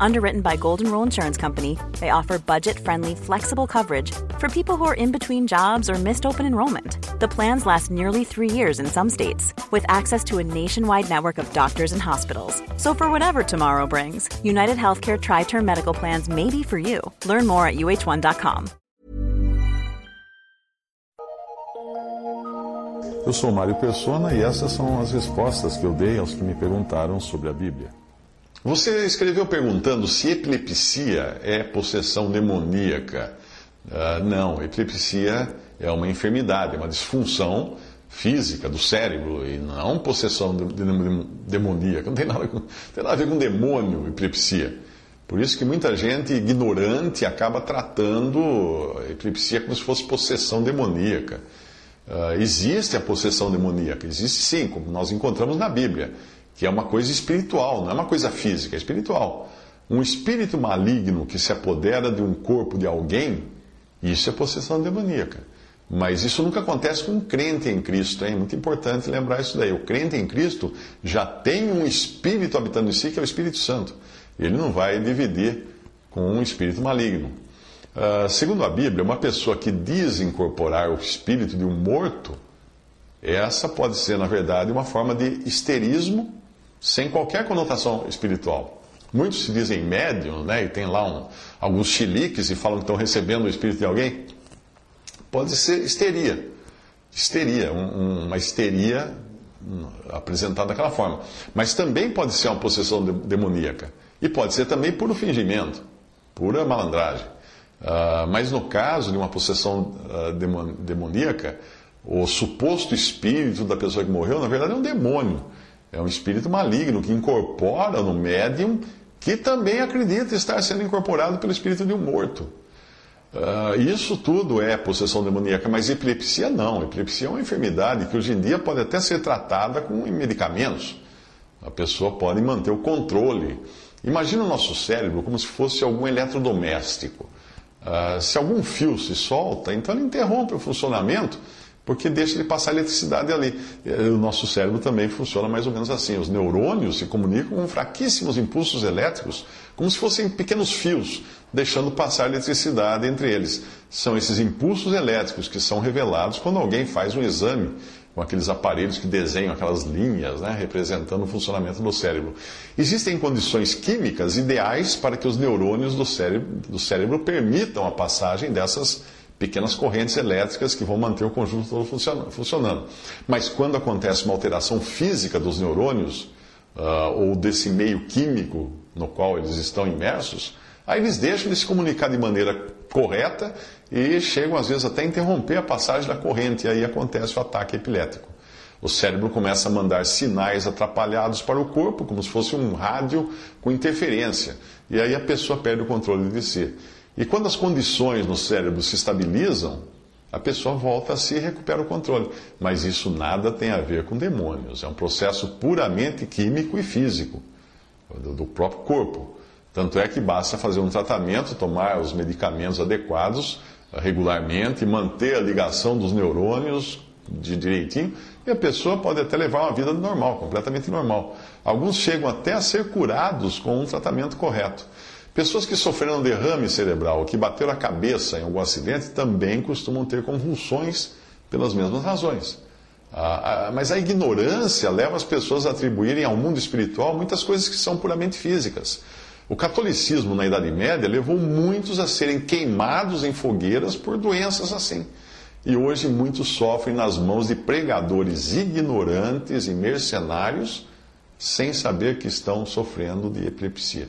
Underwritten by Golden Rule Insurance Company, they offer budget friendly, flexible coverage for people who are in between jobs or missed open enrollment. The plans last nearly three years in some states, with access to a nationwide network of doctors and hospitals. So, for whatever tomorrow brings, United Healthcare Tri Term Medical Plans may be for you. Learn more at uh1.com. Eu sou Mário Persona e essas são as respostas que eu dei aos que me perguntaram sobre a Bíblia. Você escreveu perguntando se epilepsia é possessão demoníaca. Uh, não, epilepsia é uma enfermidade, é uma disfunção física do cérebro e não possessão de, de, de, demoníaca. Não tem nada, com, tem nada a ver com demônio, epilepsia. Por isso que muita gente ignorante acaba tratando a epilepsia como se fosse possessão demoníaca. Uh, existe a possessão demoníaca, existe sim, como nós encontramos na Bíblia que é uma coisa espiritual, não é uma coisa física, é espiritual. Um espírito maligno que se apodera de um corpo de alguém, isso é possessão demoníaca. Mas isso nunca acontece com um crente em Cristo, é muito importante lembrar isso daí. O crente em Cristo já tem um espírito habitando em si, que é o Espírito Santo. Ele não vai dividir com um espírito maligno. Uh, segundo a Bíblia, uma pessoa que diz incorporar o espírito de um morto, essa pode ser, na verdade, uma forma de histerismo sem qualquer conotação espiritual. Muitos se dizem médium, né, e tem lá um, alguns chiliques e falam que estão recebendo o espírito de alguém. Pode ser histeria. Histeria, um, uma histeria hum, apresentada daquela forma. Mas também pode ser uma possessão demoníaca. E pode ser também puro fingimento, pura malandragem. Uh, mas no caso de uma possessão uh, demoníaca, o suposto espírito da pessoa que morreu, na verdade, é um demônio é um espírito maligno que incorpora no médium que também acredita estar sendo incorporado pelo espírito de um morto. Uh, isso tudo é possessão demoníaca, mas epilepsia não. Epilepsia é uma enfermidade que hoje em dia pode até ser tratada com medicamentos. A pessoa pode manter o controle. Imagina o nosso cérebro como se fosse algum eletrodoméstico. Uh, se algum fio se solta, então ele interrompe o funcionamento porque deixa de passar eletricidade ali. O nosso cérebro também funciona mais ou menos assim. Os neurônios se comunicam com fraquíssimos impulsos elétricos, como se fossem pequenos fios, deixando passar eletricidade entre eles. São esses impulsos elétricos que são revelados quando alguém faz um exame com aqueles aparelhos que desenham aquelas linhas, né, representando o funcionamento do cérebro. Existem condições químicas ideais para que os neurônios do cérebro, do cérebro permitam a passagem dessas pequenas correntes elétricas que vão manter o conjunto todo funcionando. Mas quando acontece uma alteração física dos neurônios, uh, ou desse meio químico no qual eles estão imersos, aí eles deixam de se comunicar de maneira correta e chegam às vezes até a interromper a passagem da corrente, e aí acontece o ataque epilético. O cérebro começa a mandar sinais atrapalhados para o corpo, como se fosse um rádio com interferência, e aí a pessoa perde o controle de si. E quando as condições no cérebro se estabilizam, a pessoa volta a si e recupera o controle. Mas isso nada tem a ver com demônios. É um processo puramente químico e físico do próprio corpo. Tanto é que basta fazer um tratamento, tomar os medicamentos adequados eh, regularmente, manter a ligação dos neurônios de direitinho, e a pessoa pode até levar uma vida normal, completamente normal. Alguns chegam até a ser curados com um tratamento correto. Pessoas que sofreram derrame cerebral, que bateram a cabeça em algum acidente, também costumam ter convulsões pelas mesmas razões. Ah, ah, mas a ignorância leva as pessoas a atribuírem ao mundo espiritual muitas coisas que são puramente físicas. O catolicismo na Idade Média levou muitos a serem queimados em fogueiras por doenças assim. E hoje muitos sofrem nas mãos de pregadores ignorantes e mercenários sem saber que estão sofrendo de epilepsia.